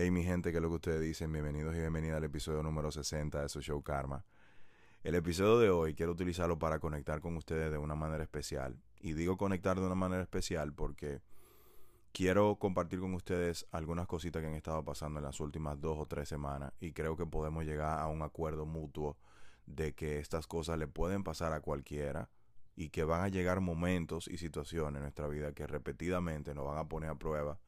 Hey mi gente, ¿qué es lo que ustedes dicen? Bienvenidos y bienvenidas al episodio número 60 de su show Karma. El episodio de hoy quiero utilizarlo para conectar con ustedes de una manera especial. Y digo conectar de una manera especial porque quiero compartir con ustedes algunas cositas que han estado pasando en las últimas dos o tres semanas y creo que podemos llegar a un acuerdo mutuo de que estas cosas le pueden pasar a cualquiera y que van a llegar momentos y situaciones en nuestra vida que repetidamente nos van a poner a prueba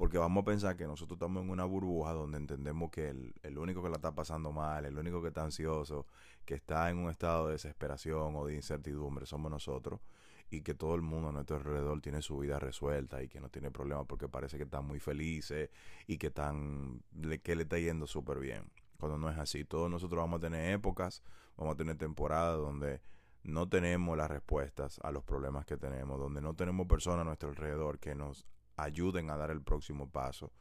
porque vamos a pensar que nosotros estamos en una burbuja donde entendemos que el, único que la está pasando mal, el único que está ansioso, que está en un estado de desesperación o de incertidumbre somos nosotros y que todo el mundo a nuestro alrededor tiene su vida resuelta y que no tiene problemas porque parece que están muy felices y que están que le está yendo súper bien. Cuando no es así, todos nosotros vamos a tener épocas, vamos a tener temporadas donde no tenemos las respuestas a los problemas que tenemos, donde no tenemos personas a nuestro alrededor que nos ayuden a dar el próximo paso.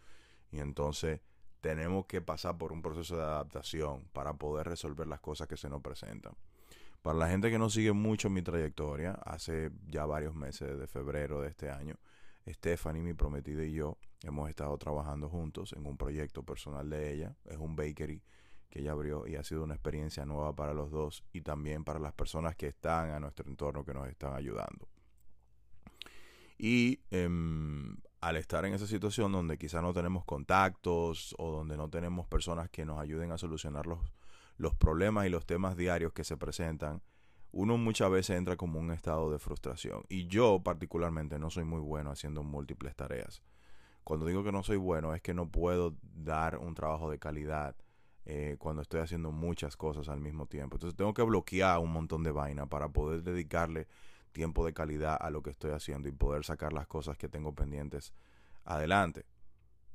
Y entonces tenemos que pasar por un proceso de adaptación para poder resolver las cosas que se nos presentan. Para la gente que no sigue mucho mi trayectoria, hace ya varios meses, de febrero de este año, Stephanie, mi prometida y yo hemos estado trabajando juntos en un proyecto personal de ella. Es un bakery que ella abrió y ha sido una experiencia nueva para los dos y también para las personas que están a nuestro entorno que nos están ayudando. Y em, al estar en esa situación donde quizás no tenemos contactos o donde no tenemos personas que nos ayuden a solucionar los, los problemas y los temas diarios que se presentan, uno muchas veces entra como un estado de frustración. Y yo particularmente no soy muy bueno haciendo múltiples tareas. Cuando digo que no soy bueno es que no puedo dar un trabajo de calidad eh, cuando estoy haciendo muchas cosas al mismo tiempo. Entonces tengo que bloquear un montón de vaina para poder dedicarle tiempo de calidad a lo que estoy haciendo y poder sacar las cosas que tengo pendientes adelante.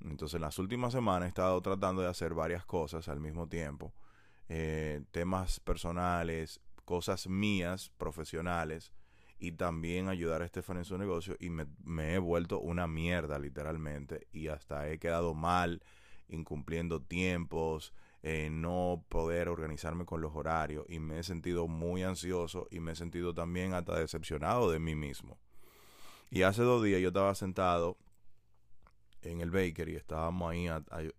Entonces, en las últimas semanas he estado tratando de hacer varias cosas al mismo tiempo. Eh, temas personales, cosas mías, profesionales, y también ayudar a Estefan en su negocio. Y me, me he vuelto una mierda, literalmente. Y hasta he quedado mal, incumpliendo tiempos, eh, no poder organizarme con los horarios y me he sentido muy ansioso y me he sentido también hasta decepcionado de mí mismo. Y hace dos días yo estaba sentado en el baker y estábamos ahí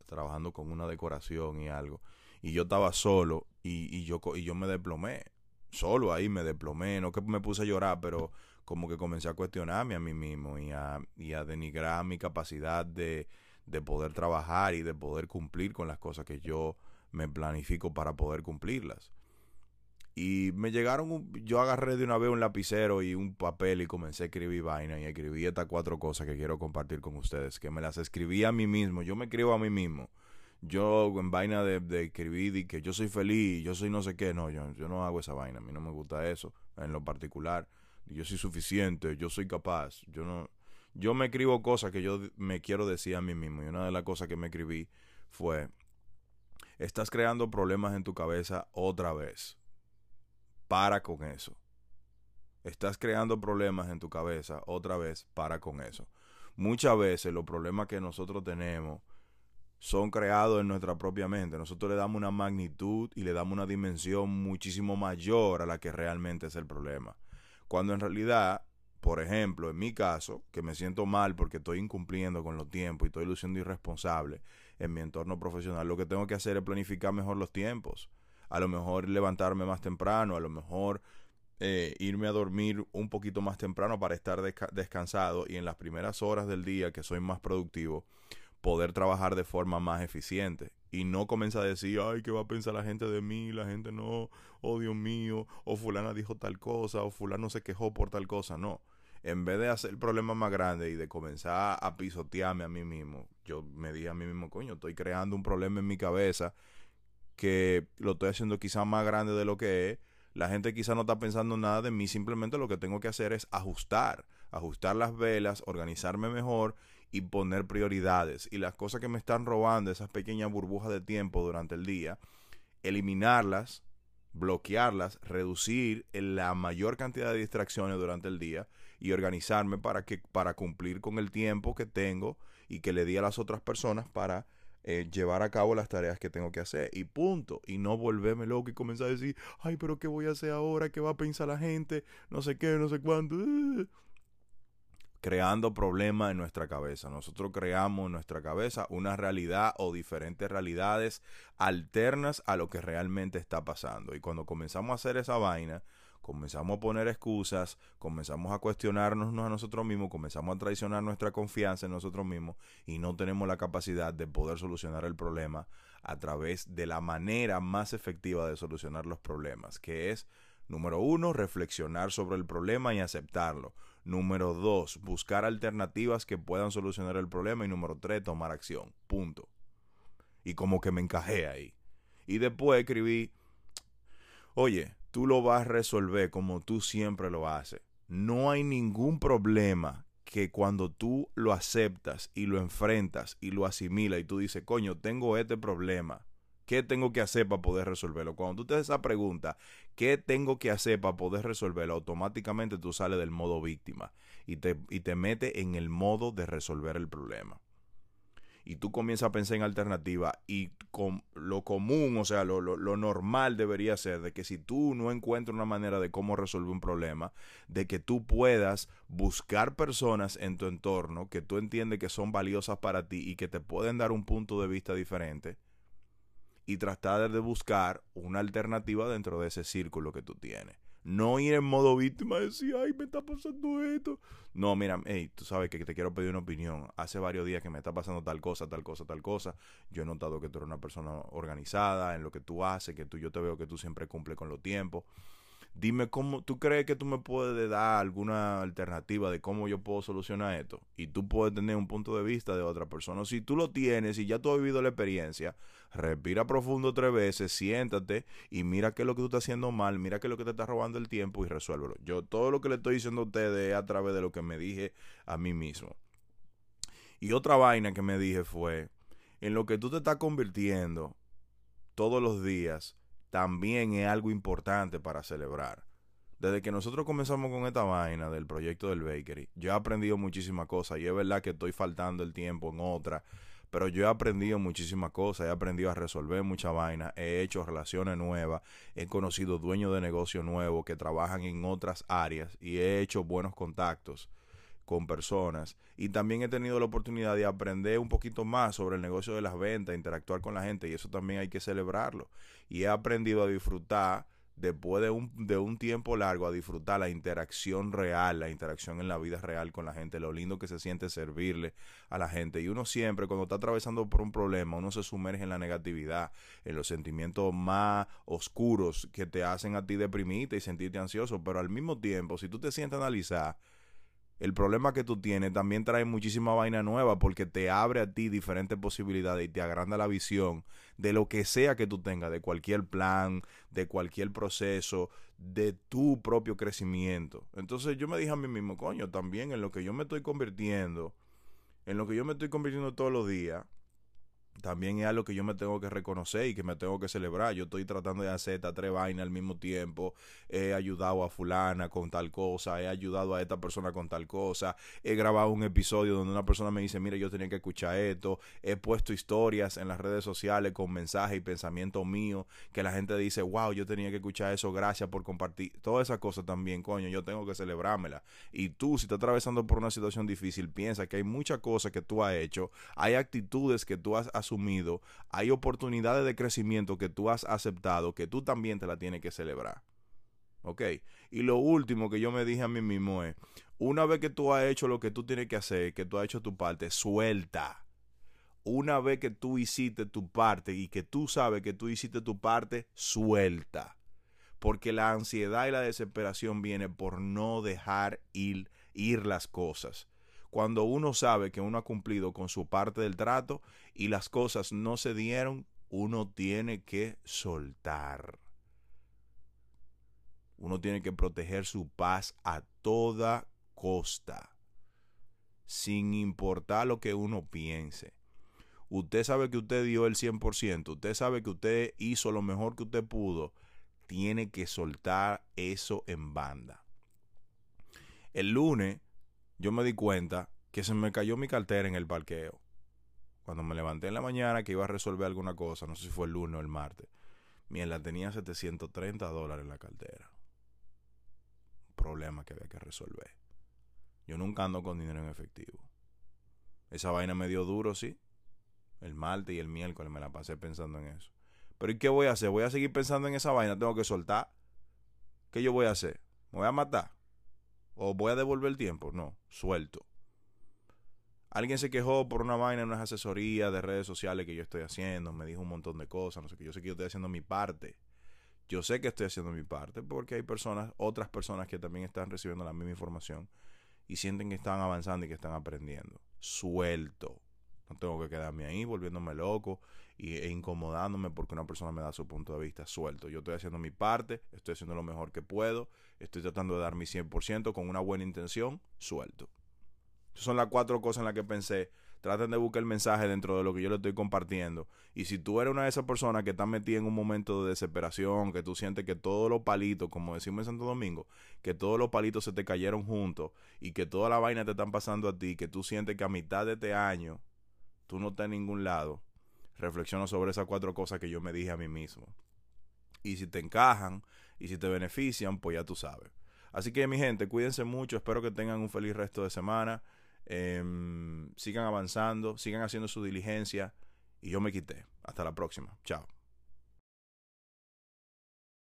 trabajando con una decoración y algo. Y yo estaba solo y, y, yo, y yo me desplomé. Solo ahí me desplomé. No que me puse a llorar, pero como que comencé a cuestionarme a mí mismo y a, y a denigrar mi capacidad de, de poder trabajar y de poder cumplir con las cosas que yo me planifico para poder cumplirlas. Y me llegaron, yo agarré de una vez un lapicero y un papel y comencé a escribir vaina y escribí estas cuatro cosas que quiero compartir con ustedes, que me las escribí a mí mismo, yo me escribo a mí mismo. Yo en vaina de, de escribir y que yo soy feliz, yo soy no sé qué, no, yo, yo no hago esa vaina, a mí no me gusta eso en lo particular. Yo soy suficiente, yo soy capaz, yo no, yo me escribo cosas que yo me quiero decir a mí mismo y una de las cosas que me escribí fue Estás creando problemas en tu cabeza otra vez. Para con eso. Estás creando problemas en tu cabeza otra vez. Para con eso. Muchas veces los problemas que nosotros tenemos son creados en nuestra propia mente. Nosotros le damos una magnitud y le damos una dimensión muchísimo mayor a la que realmente es el problema. Cuando en realidad por ejemplo, en mi caso, que me siento mal porque estoy incumpliendo con los tiempos y estoy luciendo irresponsable en mi entorno profesional, lo que tengo que hacer es planificar mejor los tiempos. A lo mejor levantarme más temprano, a lo mejor eh, irme a dormir un poquito más temprano para estar descansado y en las primeras horas del día que soy más productivo, poder trabajar de forma más eficiente. Y no comienza a decir, ay, ¿qué va a pensar la gente de mí? La gente no, oh Dios mío, o fulana dijo tal cosa, o fulano se quejó por tal cosa, no en vez de hacer el problema más grande y de comenzar a pisotearme a mí mismo, yo me dije a mí mismo, coño, estoy creando un problema en mi cabeza que lo estoy haciendo quizá más grande de lo que es. La gente quizá no está pensando nada de mí, simplemente lo que tengo que hacer es ajustar ajustar las velas, organizarme mejor y poner prioridades. Y las cosas que me están robando, esas pequeñas burbujas de tiempo durante el día, eliminarlas, bloquearlas, reducir la mayor cantidad de distracciones durante el día y organizarme para que para cumplir con el tiempo que tengo y que le di a las otras personas para eh, llevar a cabo las tareas que tengo que hacer. Y punto. Y no volverme loco y comenzar a decir ay pero qué voy a hacer ahora qué va a pensar la gente no sé qué no sé cuánto creando problemas en nuestra cabeza. Nosotros creamos en nuestra cabeza una realidad o diferentes realidades alternas a lo que realmente está pasando. Y cuando comenzamos a hacer esa vaina, comenzamos a poner excusas, comenzamos a cuestionarnos a nosotros mismos, comenzamos a traicionar nuestra confianza en nosotros mismos y no tenemos la capacidad de poder solucionar el problema a través de la manera más efectiva de solucionar los problemas, que es, número uno, reflexionar sobre el problema y aceptarlo. Número dos, buscar alternativas que puedan solucionar el problema. Y número tres, tomar acción. Punto. Y como que me encajé ahí. Y después escribí, oye, tú lo vas a resolver como tú siempre lo haces. No hay ningún problema que cuando tú lo aceptas y lo enfrentas y lo asimilas y tú dices, coño, tengo este problema ¿Qué tengo que hacer para poder resolverlo? Cuando tú te haces esa pregunta, ¿qué tengo que hacer para poder resolverlo? Automáticamente tú sales del modo víctima y te, y te metes en el modo de resolver el problema. Y tú comienzas a pensar en alternativa y con lo común, o sea, lo, lo, lo normal debería ser de que si tú no encuentras una manera de cómo resolver un problema, de que tú puedas buscar personas en tu entorno que tú entiendes que son valiosas para ti y que te pueden dar un punto de vista diferente y tratar de buscar una alternativa dentro de ese círculo que tú tienes. No ir en modo víctima decir, ay, me está pasando esto. No, mira, hey, tú sabes que te quiero pedir una opinión. Hace varios días que me está pasando tal cosa, tal cosa, tal cosa. Yo he notado que tú eres una persona organizada en lo que tú haces, que tú, yo te veo que tú siempre cumples con los tiempos dime cómo tú crees que tú me puedes dar alguna alternativa de cómo yo puedo solucionar esto. Y tú puedes tener un punto de vista de otra persona. Si tú lo tienes y ya tú has vivido la experiencia, respira profundo tres veces, siéntate y mira qué es lo que tú estás haciendo mal, mira qué es lo que te está robando el tiempo y resuélvelo. Yo todo lo que le estoy diciendo a ustedes es a través de lo que me dije a mí mismo. Y otra vaina que me dije fue, en lo que tú te estás convirtiendo todos los días, también es algo importante para celebrar. Desde que nosotros comenzamos con esta vaina del proyecto del bakery, yo he aprendido muchísimas cosas y es verdad que estoy faltando el tiempo en otra, pero yo he aprendido muchísimas cosas, he aprendido a resolver mucha vaina, he hecho relaciones nuevas, he conocido dueños de negocios nuevos que trabajan en otras áreas y he hecho buenos contactos con personas y también he tenido la oportunidad de aprender un poquito más sobre el negocio de las ventas, interactuar con la gente y eso también hay que celebrarlo. Y he aprendido a disfrutar después de un, de un tiempo largo, a disfrutar la interacción real, la interacción en la vida real con la gente, lo lindo que se siente servirle a la gente. Y uno siempre, cuando está atravesando por un problema, uno se sumerge en la negatividad, en los sentimientos más oscuros que te hacen a ti deprimirte y sentirte ansioso, pero al mismo tiempo, si tú te sientes a analizar, el problema que tú tienes también trae muchísima vaina nueva porque te abre a ti diferentes posibilidades y te agranda la visión de lo que sea que tú tengas, de cualquier plan, de cualquier proceso, de tu propio crecimiento. Entonces yo me dije a mí mismo, coño, también en lo que yo me estoy convirtiendo, en lo que yo me estoy convirtiendo todos los días, también es algo que yo me tengo que reconocer y que me tengo que celebrar. Yo estoy tratando de hacer estas tres vainas al mismo tiempo. He ayudado a fulana con tal cosa, he ayudado a esta persona con tal cosa. He grabado un episodio donde una persona me dice, mira, yo tenía que escuchar esto. He puesto historias en las redes sociales con mensajes y pensamientos míos que la gente dice, wow, yo tenía que escuchar eso, gracias por compartir. Todas esas cosas también, coño, yo tengo que celebrármela. Y tú, si estás atravesando por una situación difícil, piensa que hay muchas cosas que tú has hecho, hay actitudes que tú has asumido, hay oportunidades de crecimiento que tú has aceptado, que tú también te la tienes que celebrar. ¿Ok? Y lo último que yo me dije a mí mismo es, una vez que tú has hecho lo que tú tienes que hacer, que tú has hecho tu parte, suelta. Una vez que tú hiciste tu parte y que tú sabes que tú hiciste tu parte, suelta. Porque la ansiedad y la desesperación viene por no dejar ir, ir las cosas cuando uno sabe que uno ha cumplido con su parte del trato y las cosas no se dieron, uno tiene que soltar. Uno tiene que proteger su paz a toda costa, sin importar lo que uno piense. Usted sabe que usted dio el 100%, usted sabe que usted hizo lo mejor que usted pudo, tiene que soltar eso en banda. El lunes yo me di cuenta que se me cayó mi cartera en el parqueo. Cuando me levanté en la mañana que iba a resolver alguna cosa, no sé si fue el lunes o el martes, la tenía 730 dólares en la cartera. problema que había que resolver. Yo nunca ando con dinero en efectivo. Esa vaina me dio duro, sí. El martes y el miércoles me la pasé pensando en eso. Pero ¿y qué voy a hacer? ¿Voy a seguir pensando en esa vaina? ¿Tengo que soltar? ¿Qué yo voy a hacer? ¿Me voy a matar? ¿O voy a devolver el tiempo? No, suelto. Alguien se quejó por una vaina en unas asesorías de redes sociales que yo estoy haciendo. Me dijo un montón de cosas. No sé qué. Yo sé que yo estoy haciendo mi parte. Yo sé que estoy haciendo mi parte porque hay personas, otras personas que también están recibiendo la misma información y sienten que están avanzando y que están aprendiendo. Suelto. No tengo que quedarme ahí volviéndome loco e incomodándome porque una persona me da su punto de vista suelto. Yo estoy haciendo mi parte, estoy haciendo lo mejor que puedo, estoy tratando de dar mi 100% con una buena intención, suelto. Esas son las cuatro cosas en las que pensé. Traten de buscar el mensaje dentro de lo que yo le estoy compartiendo. Y si tú eres una de esas personas que está metida en un momento de desesperación, que tú sientes que todos los palitos, como decimos en Santo Domingo, que todos los palitos se te cayeron juntos y que toda la vaina te están pasando a ti, que tú sientes que a mitad de este año tú no estás en ningún lado, reflexiona sobre esas cuatro cosas que yo me dije a mí mismo. Y si te encajan y si te benefician, pues ya tú sabes. Así que mi gente, cuídense mucho, espero que tengan un feliz resto de semana. Em, sigan avanzando, sigan haciendo su diligencia y yo me quité. Hasta la próxima. Chao.